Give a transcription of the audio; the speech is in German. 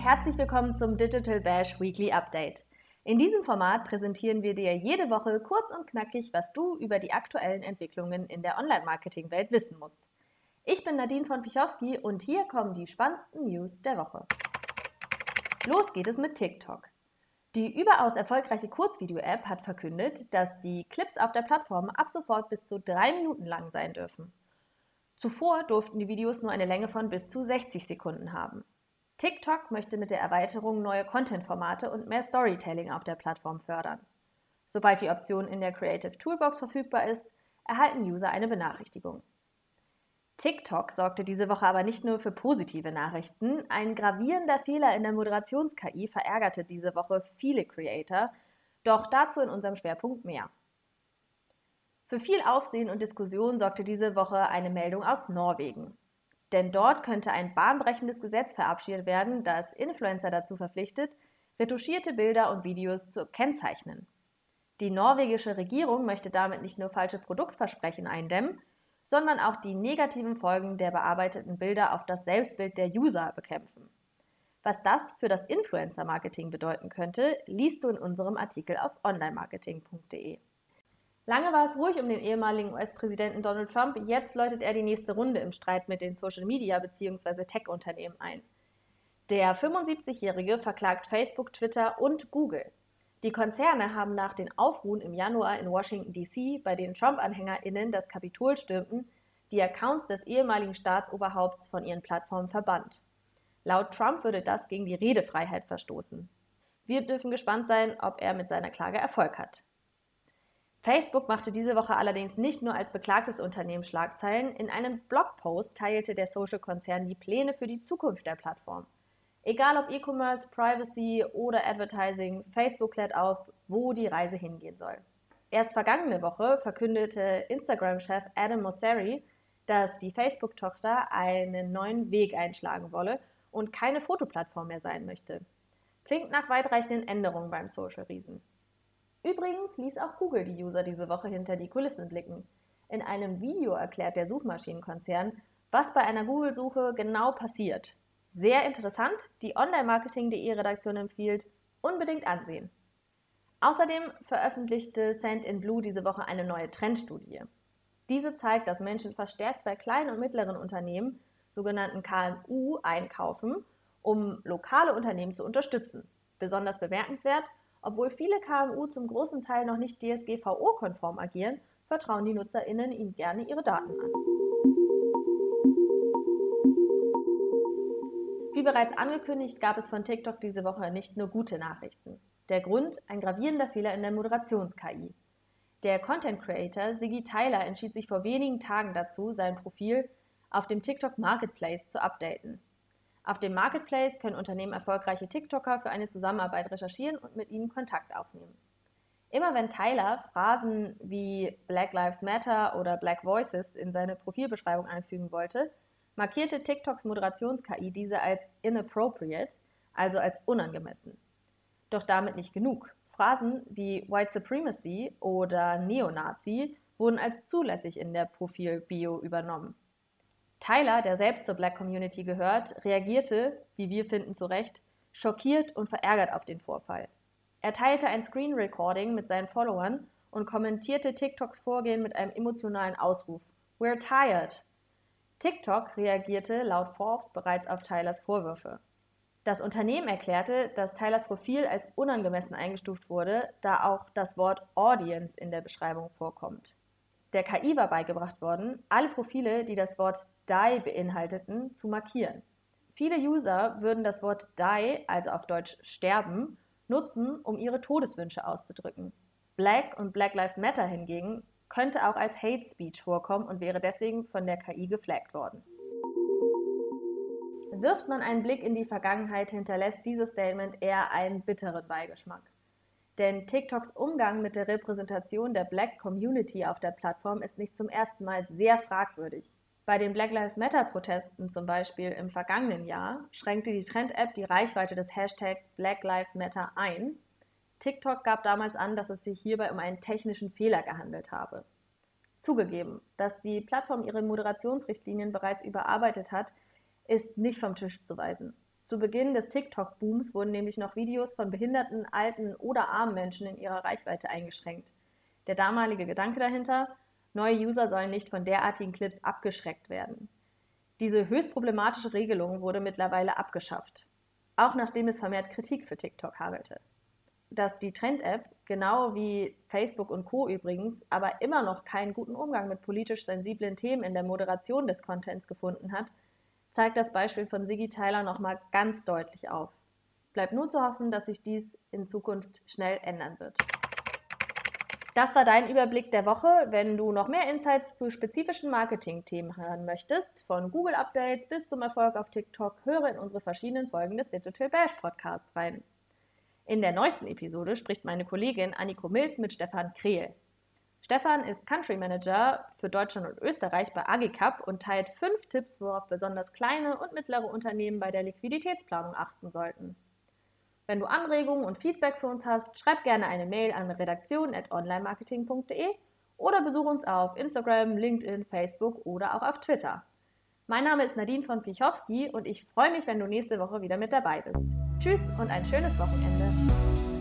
Herzlich willkommen zum Digital Bash Weekly Update. In diesem Format präsentieren wir dir jede Woche kurz und knackig, was du über die aktuellen Entwicklungen in der Online-Marketing-Welt wissen musst. Ich bin Nadine von Pichowski und hier kommen die spannendsten News der Woche. Los geht es mit TikTok. Die überaus erfolgreiche Kurzvideo-App hat verkündet, dass die Clips auf der Plattform ab sofort bis zu drei Minuten lang sein dürfen. Zuvor durften die Videos nur eine Länge von bis zu 60 Sekunden haben. TikTok möchte mit der Erweiterung neue Content-Formate und mehr Storytelling auf der Plattform fördern. Sobald die Option in der Creative Toolbox verfügbar ist, erhalten User eine Benachrichtigung. TikTok sorgte diese Woche aber nicht nur für positive Nachrichten. Ein gravierender Fehler in der Moderations-KI verärgerte diese Woche viele Creator, doch dazu in unserem Schwerpunkt mehr. Für viel Aufsehen und Diskussion sorgte diese Woche eine Meldung aus Norwegen. Denn dort könnte ein bahnbrechendes Gesetz verabschiedet werden, das Influencer dazu verpflichtet, retuschierte Bilder und Videos zu kennzeichnen. Die norwegische Regierung möchte damit nicht nur falsche Produktversprechen eindämmen, sondern auch die negativen Folgen der bearbeiteten Bilder auf das Selbstbild der User bekämpfen. Was das für das Influencer-Marketing bedeuten könnte, liest du in unserem Artikel auf onlinemarketing.de. Lange war es ruhig um den ehemaligen US-Präsidenten Donald Trump. Jetzt läutet er die nächste Runde im Streit mit den Social-Media- bzw. Tech-Unternehmen ein. Der 75-Jährige verklagt Facebook, Twitter und Google. Die Konzerne haben nach den Aufruhen im Januar in Washington, D.C., bei denen Trump-AnhängerInnen das Kapitol stürmten, die Accounts des ehemaligen Staatsoberhaupts von ihren Plattformen verbannt. Laut Trump würde das gegen die Redefreiheit verstoßen. Wir dürfen gespannt sein, ob er mit seiner Klage Erfolg hat. Facebook machte diese Woche allerdings nicht nur als beklagtes Unternehmen Schlagzeilen. In einem Blogpost teilte der Social-Konzern die Pläne für die Zukunft der Plattform. Egal ob E-Commerce, Privacy oder Advertising, Facebook klärt auf, wo die Reise hingehen soll. Erst vergangene Woche verkündete Instagram-Chef Adam Mosseri, dass die Facebook-Tochter einen neuen Weg einschlagen wolle und keine Fotoplattform mehr sein möchte. Klingt nach weitreichenden Änderungen beim Social-Riesen. Übrigens ließ auch Google die User diese Woche hinter die Kulissen blicken. In einem Video erklärt der Suchmaschinenkonzern, was bei einer Google-Suche genau passiert. Sehr interessant, die Online-Marketing.de Redaktion empfiehlt, unbedingt ansehen. Außerdem veröffentlichte Send in Blue diese Woche eine neue Trendstudie. Diese zeigt, dass Menschen verstärkt bei kleinen und mittleren Unternehmen, sogenannten KMU, einkaufen, um lokale Unternehmen zu unterstützen. Besonders bemerkenswert, obwohl viele KMU zum großen Teil noch nicht DSGVO-konform agieren, vertrauen die NutzerInnen ihnen gerne ihre Daten an. Wie bereits angekündigt, gab es von TikTok diese Woche nicht nur gute Nachrichten. Der Grund ein gravierender Fehler in der Moderations-KI. Der Content Creator Siggy Tyler entschied sich vor wenigen Tagen dazu, sein Profil auf dem TikTok Marketplace zu updaten. Auf dem Marketplace können Unternehmen erfolgreiche TikToker für eine Zusammenarbeit recherchieren und mit ihnen Kontakt aufnehmen. Immer wenn Tyler Phrasen wie Black Lives Matter oder Black Voices in seine Profilbeschreibung einfügen wollte, markierte TikToks Moderations-KI diese als inappropriate, also als unangemessen. Doch damit nicht genug. Phrasen wie White Supremacy oder Neonazi wurden als zulässig in der Profil-Bio übernommen. Tyler, der selbst zur Black Community gehört, reagierte, wie wir finden zu Recht, schockiert und verärgert auf den Vorfall. Er teilte ein Screen Recording mit seinen Followern und kommentierte TikToks Vorgehen mit einem emotionalen Ausruf. We're tired. TikTok reagierte laut Forbes bereits auf Tylers Vorwürfe. Das Unternehmen erklärte, dass Tylers Profil als unangemessen eingestuft wurde, da auch das Wort Audience in der Beschreibung vorkommt. Der KI war beigebracht worden, alle Profile, die das Wort die beinhalteten, zu markieren. Viele User würden das Wort die, also auf Deutsch sterben, nutzen, um ihre Todeswünsche auszudrücken. Black und Black Lives Matter hingegen könnte auch als Hate Speech vorkommen und wäre deswegen von der KI geflaggt worden. Wirft man einen Blick in die Vergangenheit, hinterlässt dieses Statement eher einen bitteren Beigeschmack. Denn TikToks Umgang mit der Repräsentation der Black Community auf der Plattform ist nicht zum ersten Mal sehr fragwürdig. Bei den Black Lives Matter-Protesten zum Beispiel im vergangenen Jahr schränkte die Trend-App die Reichweite des Hashtags Black Lives Matter ein. TikTok gab damals an, dass es sich hierbei um einen technischen Fehler gehandelt habe. Zugegeben, dass die Plattform ihre Moderationsrichtlinien bereits überarbeitet hat, ist nicht vom Tisch zu weisen. Zu Beginn des TikTok-Booms wurden nämlich noch Videos von behinderten, alten oder armen Menschen in ihrer Reichweite eingeschränkt. Der damalige Gedanke dahinter, neue User sollen nicht von derartigen Clips abgeschreckt werden. Diese höchst problematische Regelung wurde mittlerweile abgeschafft, auch nachdem es vermehrt Kritik für TikTok hagelte. Dass die Trend-App, genau wie Facebook und Co. übrigens, aber immer noch keinen guten Umgang mit politisch sensiblen Themen in der Moderation des Contents gefunden hat, zeigt das Beispiel von Sigi Tyler nochmal ganz deutlich auf. Bleibt nur zu hoffen, dass sich dies in Zukunft schnell ändern wird. Das war dein Überblick der Woche. Wenn du noch mehr Insights zu spezifischen Marketing-Themen hören möchtest, von Google Updates bis zum Erfolg auf TikTok, höre in unsere verschiedenen Folgen des Digital Bash Podcasts rein. In der neuesten Episode spricht meine Kollegin Anniko Mills mit Stefan Krehl. Stefan ist Country Manager für Deutschland und Österreich bei Agicap und teilt fünf Tipps, worauf besonders kleine und mittlere Unternehmen bei der Liquiditätsplanung achten sollten. Wenn du Anregungen und Feedback für uns hast, schreib gerne eine Mail an redaktion.onlinemarketing.de oder besuch uns auf Instagram, LinkedIn, Facebook oder auch auf Twitter. Mein Name ist Nadine von Pichowski und ich freue mich, wenn du nächste Woche wieder mit dabei bist. Tschüss und ein schönes Wochenende.